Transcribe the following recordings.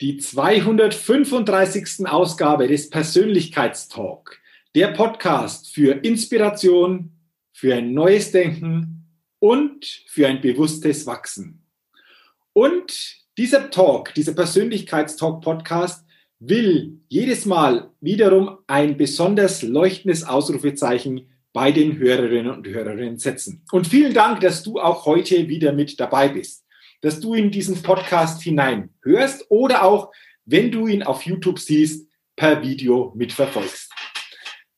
Die 235. Ausgabe des Persönlichkeitstalk, der Podcast für Inspiration, für ein neues Denken und für ein bewusstes Wachsen. Und dieser Talk, dieser Persönlichkeitstalk-Podcast will jedes Mal wiederum ein besonders leuchtendes Ausrufezeichen bei den Hörerinnen und Hörerinnen setzen. Und vielen Dank, dass du auch heute wieder mit dabei bist dass du in diesen Podcast hinein hörst oder auch, wenn du ihn auf YouTube siehst, per Video mitverfolgst.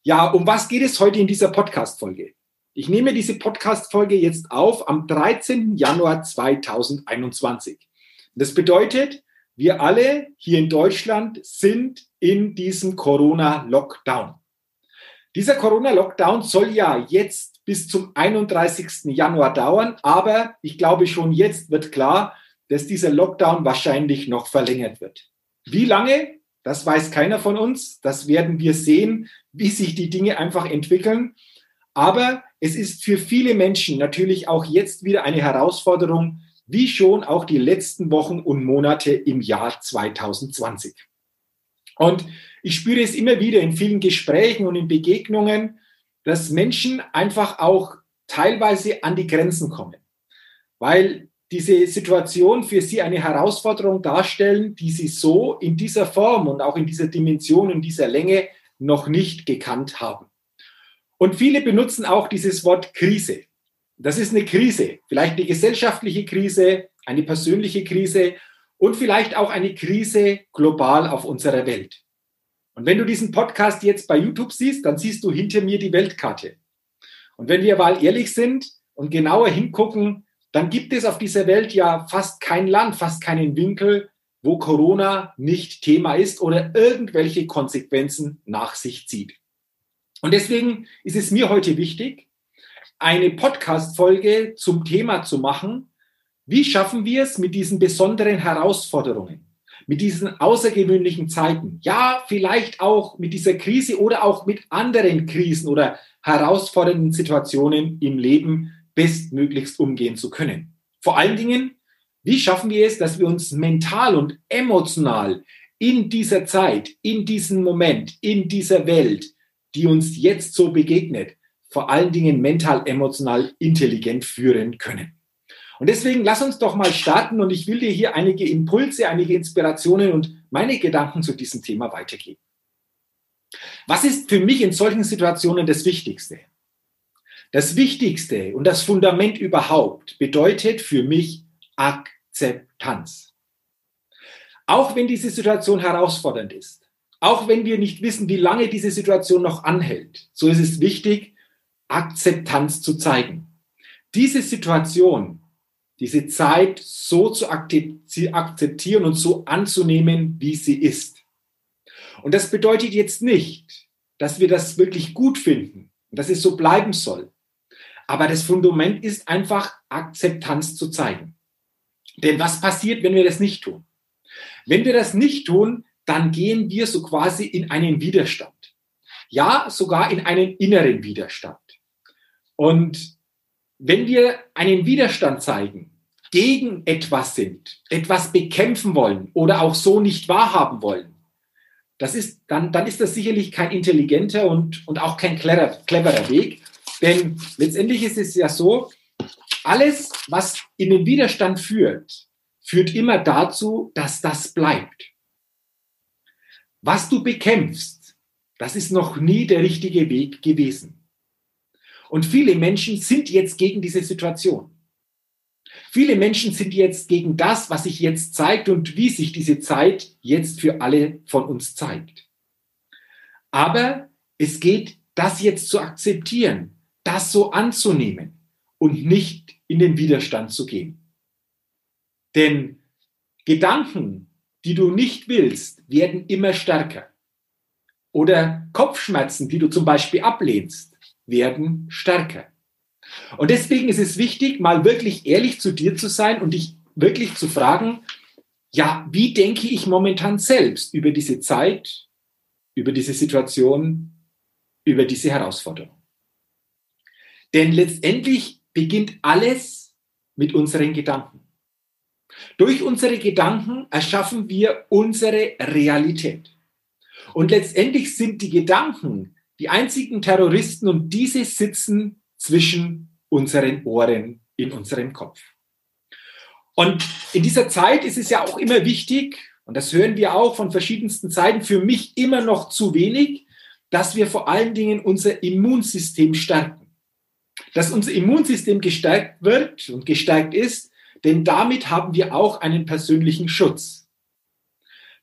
Ja, um was geht es heute in dieser Podcast-Folge? Ich nehme diese Podcast-Folge jetzt auf am 13. Januar 2021. Das bedeutet, wir alle hier in Deutschland sind in diesem Corona-Lockdown. Dieser Corona-Lockdown soll ja jetzt bis zum 31. Januar dauern. Aber ich glaube, schon jetzt wird klar, dass dieser Lockdown wahrscheinlich noch verlängert wird. Wie lange? Das weiß keiner von uns. Das werden wir sehen, wie sich die Dinge einfach entwickeln. Aber es ist für viele Menschen natürlich auch jetzt wieder eine Herausforderung, wie schon auch die letzten Wochen und Monate im Jahr 2020. Und ich spüre es immer wieder in vielen Gesprächen und in Begegnungen, dass Menschen einfach auch teilweise an die Grenzen kommen, weil diese Situation für sie eine Herausforderung darstellen, die sie so in dieser Form und auch in dieser Dimension, in dieser Länge noch nicht gekannt haben. Und viele benutzen auch dieses Wort Krise. Das ist eine Krise, vielleicht eine gesellschaftliche Krise, eine persönliche Krise und vielleicht auch eine Krise global auf unserer Welt. Und wenn du diesen Podcast jetzt bei YouTube siehst, dann siehst du hinter mir die Weltkarte. Und wenn wir mal ehrlich sind und genauer hingucken, dann gibt es auf dieser Welt ja fast kein Land, fast keinen Winkel, wo Corona nicht Thema ist oder irgendwelche Konsequenzen nach sich zieht. Und deswegen ist es mir heute wichtig, eine Podcast-Folge zum Thema zu machen. Wie schaffen wir es mit diesen besonderen Herausforderungen? Mit diesen außergewöhnlichen Zeiten, ja, vielleicht auch mit dieser Krise oder auch mit anderen Krisen oder herausfordernden Situationen im Leben bestmöglichst umgehen zu können. Vor allen Dingen, wie schaffen wir es, dass wir uns mental und emotional in dieser Zeit, in diesem Moment, in dieser Welt, die uns jetzt so begegnet, vor allen Dingen mental, emotional intelligent führen können. Und deswegen lass uns doch mal starten und ich will dir hier einige Impulse, einige Inspirationen und meine Gedanken zu diesem Thema weitergeben. Was ist für mich in solchen Situationen das Wichtigste? Das Wichtigste und das Fundament überhaupt bedeutet für mich Akzeptanz. Auch wenn diese Situation herausfordernd ist, auch wenn wir nicht wissen, wie lange diese Situation noch anhält, so ist es wichtig, Akzeptanz zu zeigen. Diese Situation diese Zeit so zu akzeptieren und so anzunehmen, wie sie ist. Und das bedeutet jetzt nicht, dass wir das wirklich gut finden und dass es so bleiben soll. Aber das Fundament ist einfach Akzeptanz zu zeigen. Denn was passiert, wenn wir das nicht tun? Wenn wir das nicht tun, dann gehen wir so quasi in einen Widerstand. Ja, sogar in einen inneren Widerstand. Und wenn wir einen Widerstand zeigen, gegen etwas sind, etwas bekämpfen wollen oder auch so nicht wahrhaben wollen, das ist, dann, dann ist das sicherlich kein intelligenter und, und auch kein cleverer, cleverer Weg. Denn letztendlich ist es ja so, alles, was in den Widerstand führt, führt immer dazu, dass das bleibt. Was du bekämpfst, das ist noch nie der richtige Weg gewesen. Und viele Menschen sind jetzt gegen diese Situation. Viele Menschen sind jetzt gegen das, was sich jetzt zeigt und wie sich diese Zeit jetzt für alle von uns zeigt. Aber es geht, das jetzt zu akzeptieren, das so anzunehmen und nicht in den Widerstand zu gehen. Denn Gedanken, die du nicht willst, werden immer stärker. Oder Kopfschmerzen, die du zum Beispiel ablehnst, werden stärker. Und deswegen ist es wichtig, mal wirklich ehrlich zu dir zu sein und dich wirklich zu fragen, ja, wie denke ich momentan selbst über diese Zeit, über diese Situation, über diese Herausforderung? Denn letztendlich beginnt alles mit unseren Gedanken. Durch unsere Gedanken erschaffen wir unsere Realität. Und letztendlich sind die Gedanken die einzigen Terroristen und diese sitzen zwischen unseren Ohren in unserem Kopf. Und in dieser Zeit ist es ja auch immer wichtig, und das hören wir auch von verschiedensten Seiten, für mich immer noch zu wenig, dass wir vor allen Dingen unser Immunsystem stärken. Dass unser Immunsystem gestärkt wird und gestärkt ist, denn damit haben wir auch einen persönlichen Schutz.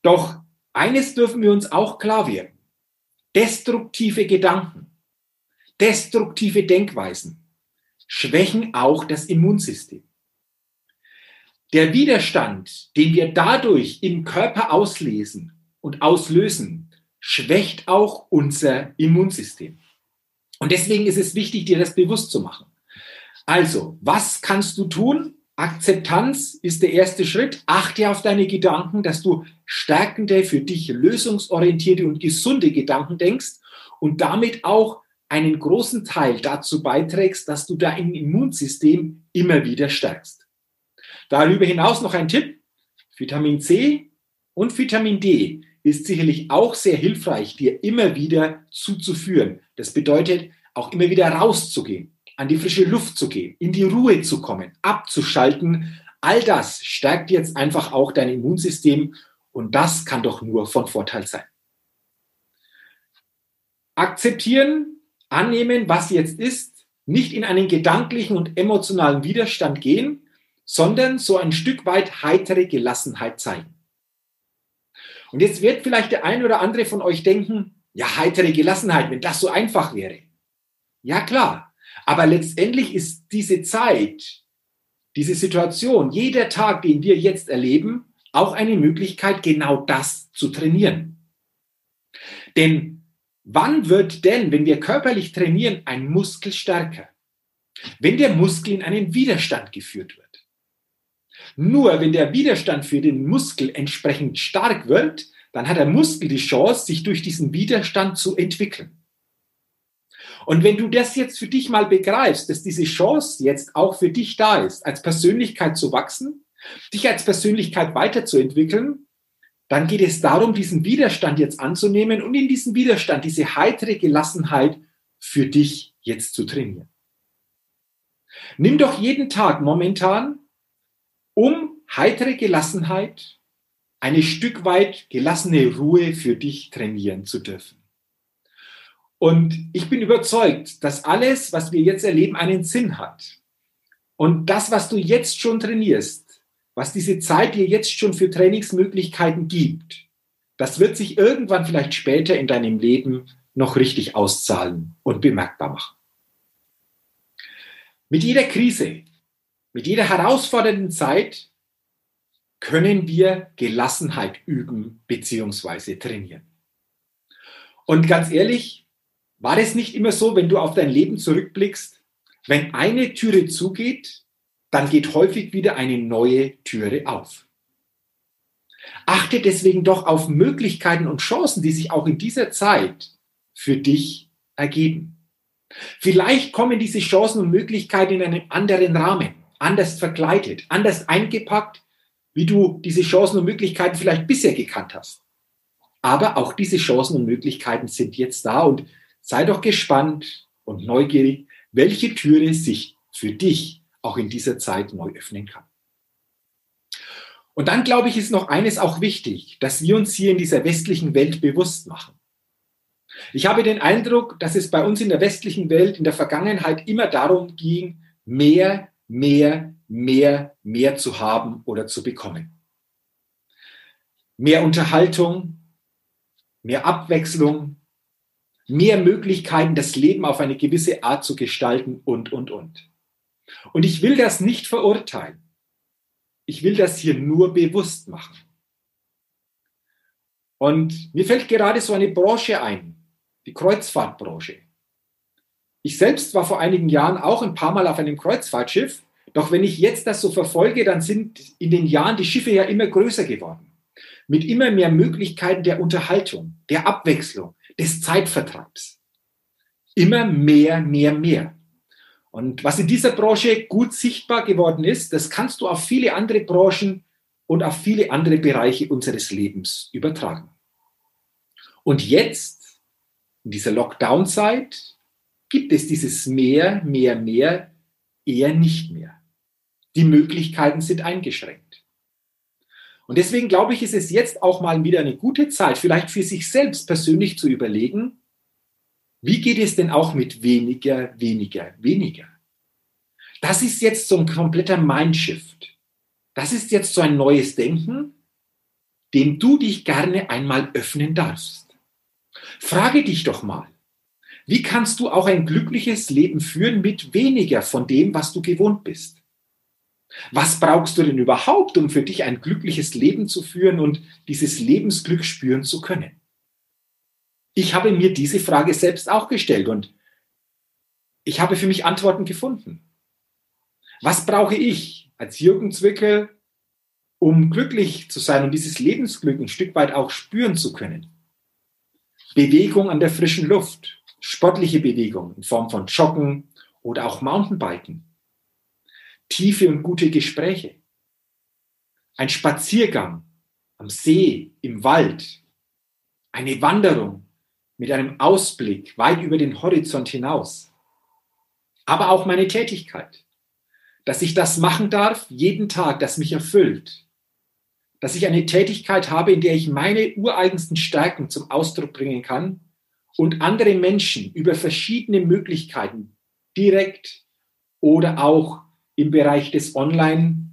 Doch eines dürfen wir uns auch klar werden. Destruktive Gedanken, destruktive Denkweisen schwächen auch das Immunsystem. Der Widerstand, den wir dadurch im Körper auslesen und auslösen, schwächt auch unser Immunsystem. Und deswegen ist es wichtig, dir das bewusst zu machen. Also, was kannst du tun? Akzeptanz ist der erste Schritt. Achte auf deine Gedanken, dass du stärkende, für dich lösungsorientierte und gesunde Gedanken denkst und damit auch einen großen Teil dazu beiträgst, dass du dein Immunsystem immer wieder stärkst. Darüber hinaus noch ein Tipp. Vitamin C und Vitamin D ist sicherlich auch sehr hilfreich, dir immer wieder zuzuführen. Das bedeutet, auch immer wieder rauszugehen, an die frische Luft zu gehen, in die Ruhe zu kommen, abzuschalten. All das stärkt jetzt einfach auch dein Immunsystem und das kann doch nur von Vorteil sein. Akzeptieren, annehmen, was jetzt ist, nicht in einen gedanklichen und emotionalen Widerstand gehen, sondern so ein Stück weit heitere Gelassenheit zeigen. Und jetzt wird vielleicht der ein oder andere von euch denken, ja, heitere Gelassenheit, wenn das so einfach wäre. Ja, klar, aber letztendlich ist diese Zeit, diese Situation, jeder Tag, den wir jetzt erleben, auch eine Möglichkeit, genau das zu trainieren. Denn wann wird denn, wenn wir körperlich trainieren, ein Muskel stärker? Wenn der Muskel in einen Widerstand geführt wird. Nur wenn der Widerstand für den Muskel entsprechend stark wird, dann hat der Muskel die Chance, sich durch diesen Widerstand zu entwickeln. Und wenn du das jetzt für dich mal begreifst, dass diese Chance jetzt auch für dich da ist, als Persönlichkeit zu wachsen, dich als Persönlichkeit weiterzuentwickeln, dann geht es darum, diesen Widerstand jetzt anzunehmen und in diesem Widerstand diese heitere Gelassenheit für dich jetzt zu trainieren. Nimm doch jeden Tag momentan, um heitere Gelassenheit, eine Stück weit gelassene Ruhe für dich trainieren zu dürfen. Und ich bin überzeugt, dass alles, was wir jetzt erleben, einen Sinn hat. Und das, was du jetzt schon trainierst, was diese Zeit dir jetzt schon für Trainingsmöglichkeiten gibt, das wird sich irgendwann vielleicht später in deinem Leben noch richtig auszahlen und bemerkbar machen. Mit jeder Krise, mit jeder herausfordernden Zeit können wir Gelassenheit üben bzw. trainieren. Und ganz ehrlich, war es nicht immer so, wenn du auf dein Leben zurückblickst, wenn eine Türe zugeht, dann geht häufig wieder eine neue Türe auf. Achte deswegen doch auf Möglichkeiten und Chancen, die sich auch in dieser Zeit für dich ergeben. Vielleicht kommen diese Chancen und Möglichkeiten in einem anderen Rahmen, anders verkleidet, anders eingepackt, wie du diese Chancen und Möglichkeiten vielleicht bisher gekannt hast. Aber auch diese Chancen und Möglichkeiten sind jetzt da und sei doch gespannt und neugierig, welche Türe sich für dich auch in dieser Zeit neu öffnen kann. Und dann glaube ich, ist noch eines auch wichtig, dass wir uns hier in dieser westlichen Welt bewusst machen. Ich habe den Eindruck, dass es bei uns in der westlichen Welt in der Vergangenheit immer darum ging, mehr, mehr, mehr, mehr zu haben oder zu bekommen. Mehr Unterhaltung, mehr Abwechslung, mehr Möglichkeiten, das Leben auf eine gewisse Art zu gestalten und, und, und. Und ich will das nicht verurteilen. Ich will das hier nur bewusst machen. Und mir fällt gerade so eine Branche ein, die Kreuzfahrtbranche. Ich selbst war vor einigen Jahren auch ein paar Mal auf einem Kreuzfahrtschiff, doch wenn ich jetzt das so verfolge, dann sind in den Jahren die Schiffe ja immer größer geworden. Mit immer mehr Möglichkeiten der Unterhaltung, der Abwechslung, des Zeitvertreibs. Immer mehr, mehr, mehr. Und was in dieser Branche gut sichtbar geworden ist, das kannst du auf viele andere Branchen und auf viele andere Bereiche unseres Lebens übertragen. Und jetzt, in dieser Lockdown-Zeit, gibt es dieses mehr, mehr, mehr eher nicht mehr. Die Möglichkeiten sind eingeschränkt. Und deswegen glaube ich, ist es jetzt auch mal wieder eine gute Zeit, vielleicht für sich selbst persönlich zu überlegen, wie geht es denn auch mit weniger, weniger, weniger? Das ist jetzt so ein kompletter Mindshift. Das ist jetzt so ein neues Denken, dem du dich gerne einmal öffnen darfst. Frage dich doch mal, wie kannst du auch ein glückliches Leben führen mit weniger von dem, was du gewohnt bist? Was brauchst du denn überhaupt, um für dich ein glückliches Leben zu führen und dieses Lebensglück spüren zu können? Ich habe mir diese Frage selbst auch gestellt und ich habe für mich Antworten gefunden. Was brauche ich als Jürgen Zwickel, um glücklich zu sein und dieses Lebensglück ein Stück weit auch spüren zu können? Bewegung an der frischen Luft, sportliche Bewegung in Form von Joggen oder auch Mountainbiken tiefe und gute Gespräche. Ein Spaziergang am See, im Wald. Eine Wanderung mit einem Ausblick weit über den Horizont hinaus. Aber auch meine Tätigkeit. Dass ich das machen darf, jeden Tag, das mich erfüllt. Dass ich eine Tätigkeit habe, in der ich meine ureigensten Stärken zum Ausdruck bringen kann und andere Menschen über verschiedene Möglichkeiten direkt oder auch im Bereich des Online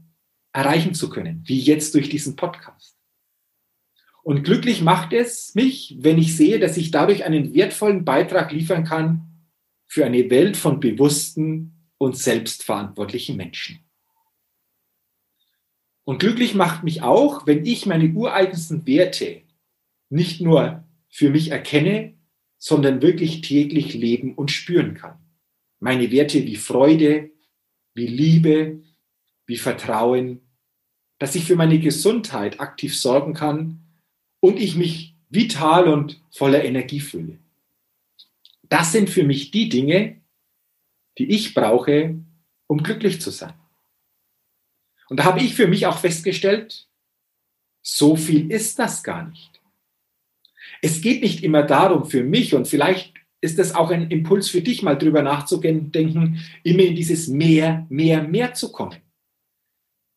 erreichen zu können, wie jetzt durch diesen Podcast. Und glücklich macht es mich, wenn ich sehe, dass ich dadurch einen wertvollen Beitrag liefern kann für eine Welt von bewussten und selbstverantwortlichen Menschen. Und glücklich macht mich auch, wenn ich meine ureigensten Werte nicht nur für mich erkenne, sondern wirklich täglich leben und spüren kann. Meine Werte wie Freude, wie Liebe, wie Vertrauen, dass ich für meine Gesundheit aktiv sorgen kann und ich mich vital und voller Energie fühle. Das sind für mich die Dinge, die ich brauche, um glücklich zu sein. Und da habe ich für mich auch festgestellt, so viel ist das gar nicht. Es geht nicht immer darum für mich und vielleicht ist das auch ein Impuls für dich, mal drüber nachzudenken, immer in dieses mehr, mehr, mehr zu kommen.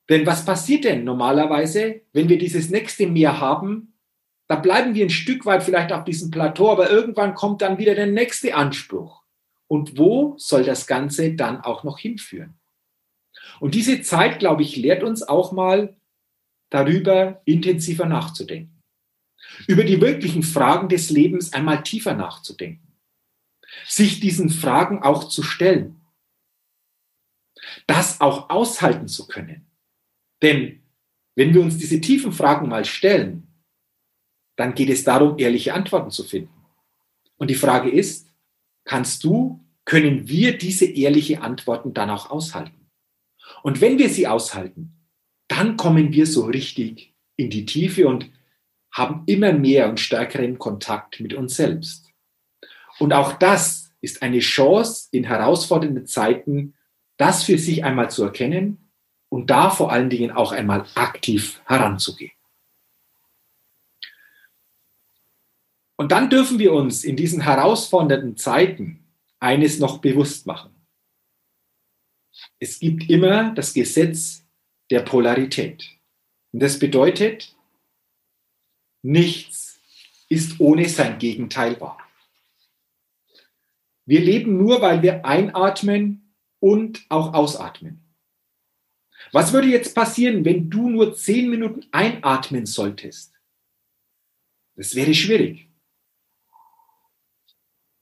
Denn was passiert denn normalerweise, wenn wir dieses nächste Mehr haben? Da bleiben wir ein Stück weit vielleicht auf diesem Plateau, aber irgendwann kommt dann wieder der nächste Anspruch. Und wo soll das Ganze dann auch noch hinführen? Und diese Zeit, glaube ich, lehrt uns auch mal darüber intensiver nachzudenken. Über die wirklichen Fragen des Lebens einmal tiefer nachzudenken sich diesen Fragen auch zu stellen. Das auch aushalten zu können. Denn wenn wir uns diese tiefen Fragen mal stellen, dann geht es darum, ehrliche Antworten zu finden. Und die Frage ist, kannst du, können wir diese ehrliche Antworten dann auch aushalten? Und wenn wir sie aushalten, dann kommen wir so richtig in die Tiefe und haben immer mehr und stärkeren Kontakt mit uns selbst. Und auch das ist eine Chance in herausfordernden Zeiten, das für sich einmal zu erkennen und da vor allen Dingen auch einmal aktiv heranzugehen. Und dann dürfen wir uns in diesen herausfordernden Zeiten eines noch bewusst machen. Es gibt immer das Gesetz der Polarität. Und das bedeutet, nichts ist ohne sein Gegenteil wahr. Wir leben nur, weil wir einatmen und auch ausatmen. Was würde jetzt passieren, wenn du nur zehn Minuten einatmen solltest? Das wäre schwierig.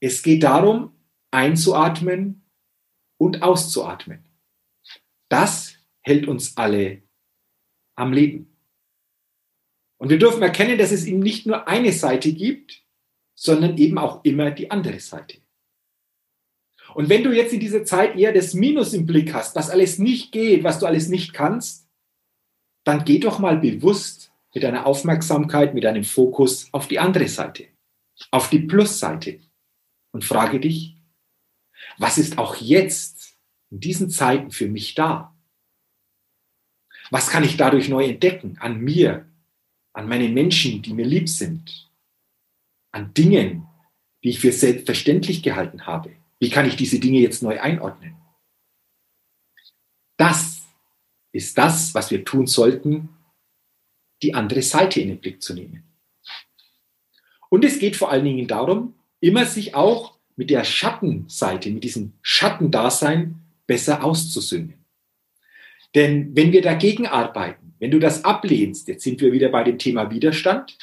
Es geht darum, einzuatmen und auszuatmen. Das hält uns alle am Leben. Und wir dürfen erkennen, dass es eben nicht nur eine Seite gibt, sondern eben auch immer die andere Seite. Und wenn du jetzt in dieser Zeit eher das Minus im Blick hast, was alles nicht geht, was du alles nicht kannst, dann geh doch mal bewusst mit deiner Aufmerksamkeit, mit deinem Fokus auf die andere Seite, auf die Plusseite und frage dich, was ist auch jetzt in diesen Zeiten für mich da? Was kann ich dadurch neu entdecken an mir, an meinen Menschen, die mir lieb sind, an Dingen, die ich für selbstverständlich gehalten habe? Wie kann ich diese Dinge jetzt neu einordnen? Das ist das, was wir tun sollten, die andere Seite in den Blick zu nehmen. Und es geht vor allen Dingen darum, immer sich auch mit der Schattenseite, mit diesem Schattendasein besser auszusöhnen. Denn wenn wir dagegen arbeiten, wenn du das ablehnst, jetzt sind wir wieder bei dem Thema Widerstand,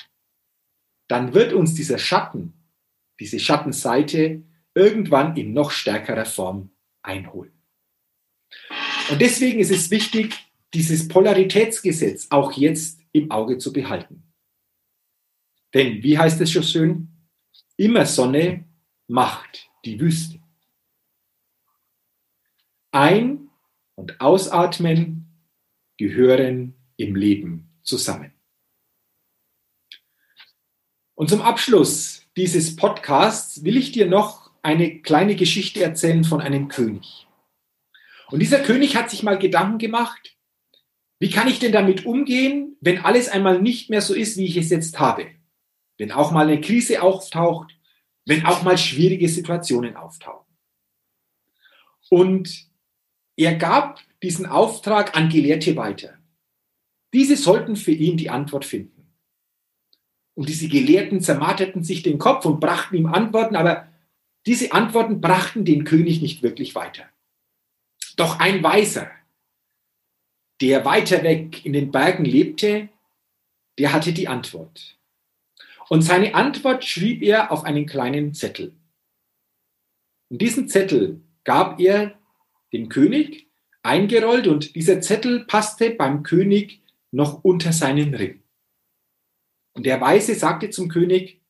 dann wird uns dieser Schatten, diese Schattenseite irgendwann in noch stärkerer Form einholen. Und deswegen ist es wichtig, dieses Polaritätsgesetz auch jetzt im Auge zu behalten. Denn, wie heißt es schon schön, immer Sonne macht die Wüste. Ein- und Ausatmen gehören im Leben zusammen. Und zum Abschluss dieses Podcasts will ich dir noch eine kleine Geschichte erzählen von einem König. Und dieser König hat sich mal Gedanken gemacht, wie kann ich denn damit umgehen, wenn alles einmal nicht mehr so ist, wie ich es jetzt habe? Wenn auch mal eine Krise auftaucht, wenn auch mal schwierige Situationen auftauchen. Und er gab diesen Auftrag an Gelehrte weiter. Diese sollten für ihn die Antwort finden. Und diese Gelehrten zermarterten sich den Kopf und brachten ihm Antworten, aber diese Antworten brachten den König nicht wirklich weiter. Doch ein Weiser, der weiter weg in den Bergen lebte, der hatte die Antwort. Und seine Antwort schrieb er auf einen kleinen Zettel. Und diesen Zettel gab er dem König eingerollt und dieser Zettel passte beim König noch unter seinen Ring. Und der Weise sagte zum König,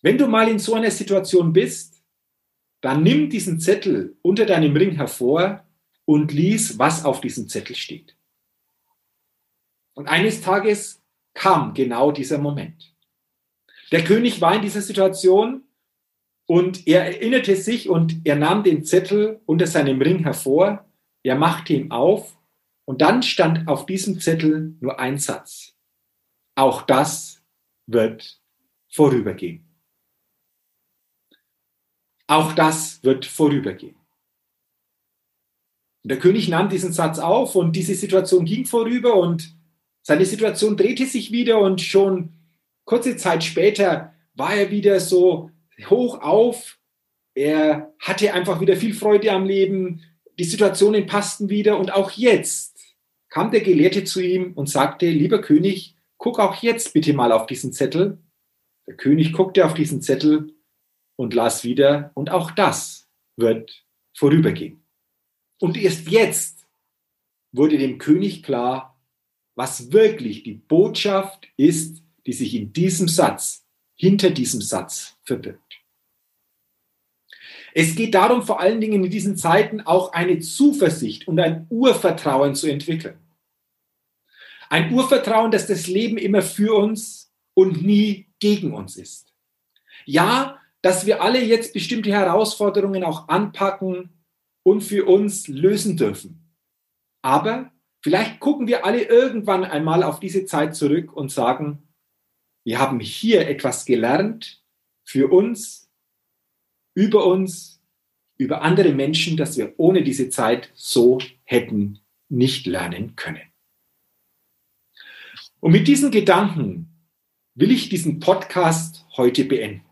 wenn du mal in so einer Situation bist, dann nimm diesen Zettel unter deinem Ring hervor und lies, was auf diesem Zettel steht. Und eines Tages kam genau dieser Moment. Der König war in dieser Situation und er erinnerte sich und er nahm den Zettel unter seinem Ring hervor, er machte ihn auf und dann stand auf diesem Zettel nur ein Satz. Auch das wird vorübergehen. Auch das wird vorübergehen. Und der König nahm diesen Satz auf und diese Situation ging vorüber und seine Situation drehte sich wieder und schon kurze Zeit später war er wieder so hoch auf. Er hatte einfach wieder viel Freude am Leben. Die Situationen passten wieder und auch jetzt kam der Gelehrte zu ihm und sagte, lieber König, guck auch jetzt bitte mal auf diesen Zettel. Der König guckte auf diesen Zettel und las wieder, und auch das wird vorübergehen. Und erst jetzt wurde dem König klar, was wirklich die Botschaft ist, die sich in diesem Satz, hinter diesem Satz verbirgt. Es geht darum, vor allen Dingen in diesen Zeiten auch eine Zuversicht und ein Urvertrauen zu entwickeln. Ein Urvertrauen, dass das Leben immer für uns und nie gegen uns ist. Ja, dass wir alle jetzt bestimmte Herausforderungen auch anpacken und für uns lösen dürfen. Aber vielleicht gucken wir alle irgendwann einmal auf diese Zeit zurück und sagen, wir haben hier etwas gelernt für uns, über uns, über andere Menschen, dass wir ohne diese Zeit so hätten nicht lernen können. Und mit diesen Gedanken will ich diesen Podcast heute beenden.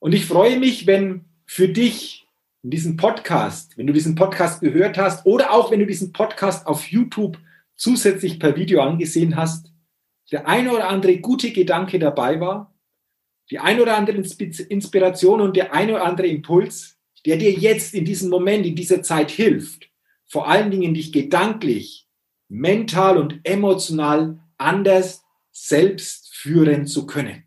Und ich freue mich, wenn für dich in diesem Podcast, wenn du diesen Podcast gehört hast oder auch wenn du diesen Podcast auf YouTube zusätzlich per Video angesehen hast, der ein oder andere gute Gedanke dabei war, die ein oder andere Inspiration und der ein oder andere Impuls, der dir jetzt in diesem Moment, in dieser Zeit hilft, vor allen Dingen dich gedanklich, mental und emotional anders selbst führen zu können.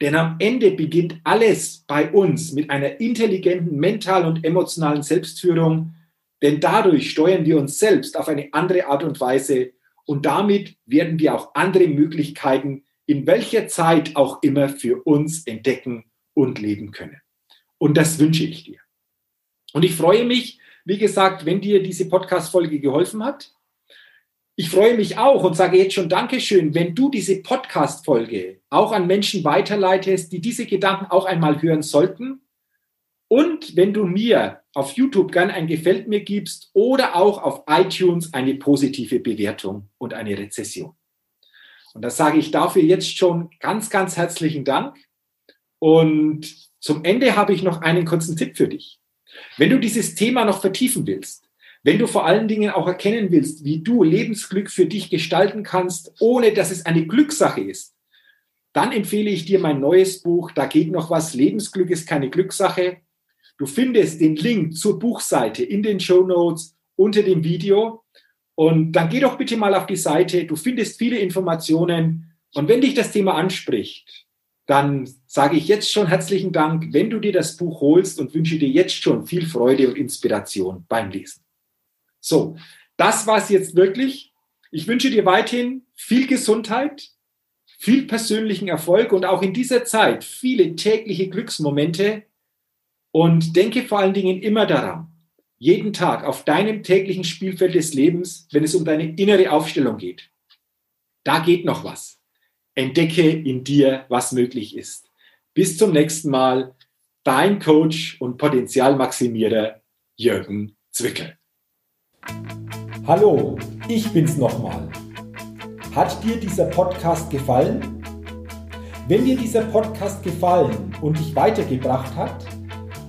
Denn am Ende beginnt alles bei uns mit einer intelligenten mentalen und emotionalen Selbstführung, denn dadurch steuern wir uns selbst auf eine andere Art und Weise und damit werden wir auch andere Möglichkeiten in welcher Zeit auch immer für uns entdecken und leben können. Und das wünsche ich dir. Und ich freue mich, wie gesagt, wenn dir diese Podcast-Folge geholfen hat. Ich freue mich auch und sage jetzt schon Dankeschön, wenn du diese Podcast-Folge auch an Menschen weiterleitest, die diese Gedanken auch einmal hören sollten. Und wenn du mir auf YouTube gern ein Gefällt mir gibst oder auch auf iTunes eine positive Bewertung und eine Rezession. Und da sage ich dafür jetzt schon ganz, ganz herzlichen Dank. Und zum Ende habe ich noch einen kurzen Tipp für dich. Wenn du dieses Thema noch vertiefen willst, wenn du vor allen Dingen auch erkennen willst, wie du Lebensglück für dich gestalten kannst, ohne dass es eine Glückssache ist, dann empfehle ich dir mein neues Buch, da geht noch was, Lebensglück ist keine Glückssache. Du findest den Link zur Buchseite in den Show Notes unter dem Video. Und dann geh doch bitte mal auf die Seite. Du findest viele Informationen. Und wenn dich das Thema anspricht, dann sage ich jetzt schon herzlichen Dank, wenn du dir das Buch holst und wünsche dir jetzt schon viel Freude und Inspiration beim Lesen. So, das war es jetzt wirklich. Ich wünsche dir weiterhin viel Gesundheit, viel persönlichen Erfolg und auch in dieser Zeit viele tägliche Glücksmomente. Und denke vor allen Dingen immer daran, jeden Tag auf deinem täglichen Spielfeld des Lebens, wenn es um deine innere Aufstellung geht. Da geht noch was. Entdecke in dir, was möglich ist. Bis zum nächsten Mal. Dein Coach und Potenzialmaximierer Jürgen Zwickel. Hallo, ich bin's nochmal. Hat dir dieser Podcast gefallen? Wenn dir dieser Podcast gefallen und dich weitergebracht hat,